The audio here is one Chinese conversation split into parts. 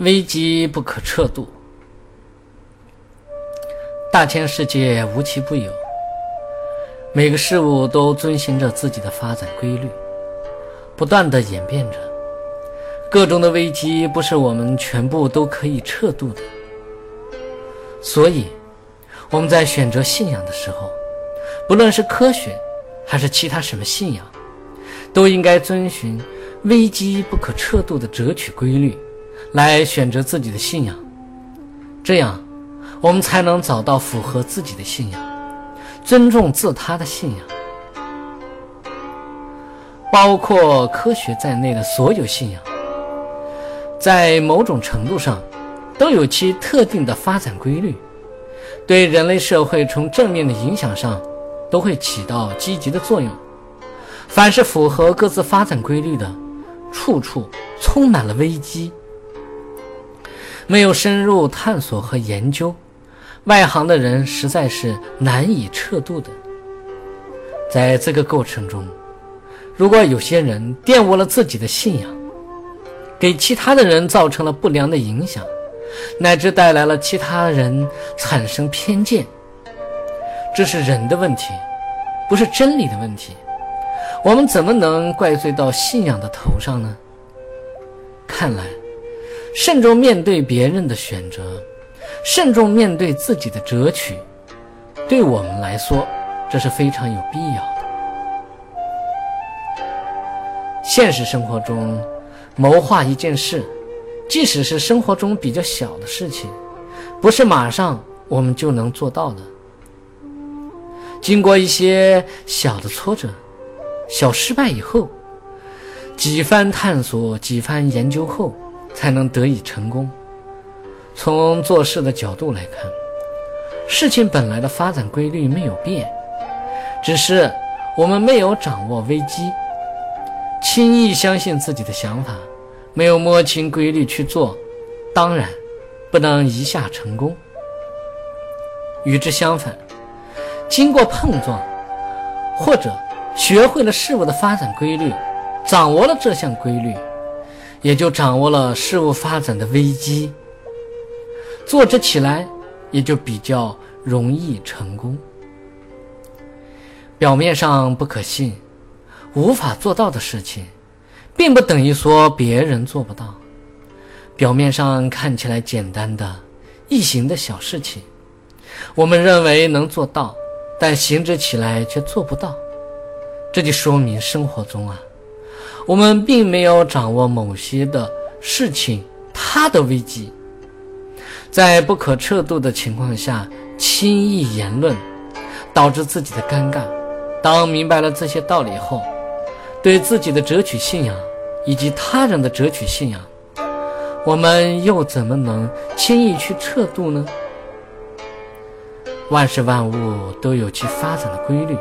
危机不可测度。大千世界无奇不有，每个事物都遵循着自己的发展规律，不断的演变着。各种的危机不是我们全部都可以测度的，所以我们在选择信仰的时候，不论是科学还是其他什么信仰，都应该遵循危机不可测度的择取规律来选择自己的信仰，这样。我们才能找到符合自己的信仰，尊重自他的信仰，包括科学在内的所有信仰，在某种程度上都有其特定的发展规律，对人类社会从正面的影响上都会起到积极的作用。凡是符合各自发展规律的，处处充满了危机，没有深入探索和研究。外行的人实在是难以测度的。在这个过程中，如果有些人玷污了自己的信仰，给其他的人造成了不良的影响，乃至带来了其他人产生偏见，这是人的问题，不是真理的问题。我们怎么能怪罪到信仰的头上呢？看来，慎重面对别人的选择。慎重面对自己的择取，对我们来说，这是非常有必要的。现实生活中，谋划一件事，即使是生活中比较小的事情，不是马上我们就能做到的。经过一些小的挫折、小失败以后，几番探索、几番研究后，才能得以成功。从做事的角度来看，事情本来的发展规律没有变，只是我们没有掌握危机，轻易相信自己的想法，没有摸清规律去做，当然不能一下成功。与之相反，经过碰撞，或者学会了事物的发展规律，掌握了这项规律，也就掌握了事物发展的危机。做着起来也就比较容易成功。表面上不可信、无法做到的事情，并不等于说别人做不到。表面上看起来简单的易行的小事情，我们认为能做到，但行之起来却做不到。这就说明生活中啊，我们并没有掌握某些的事情它的危机。在不可测度的情况下轻易言论，导致自己的尴尬。当明白了这些道理后，对自己的择取信仰以及他人的择取信仰，我们又怎么能轻易去测度呢？万事万物都有其发展的规律，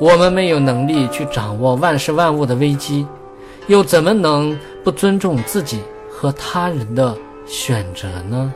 我们没有能力去掌握万事万物的危机，又怎么能不尊重自己和他人的选择呢？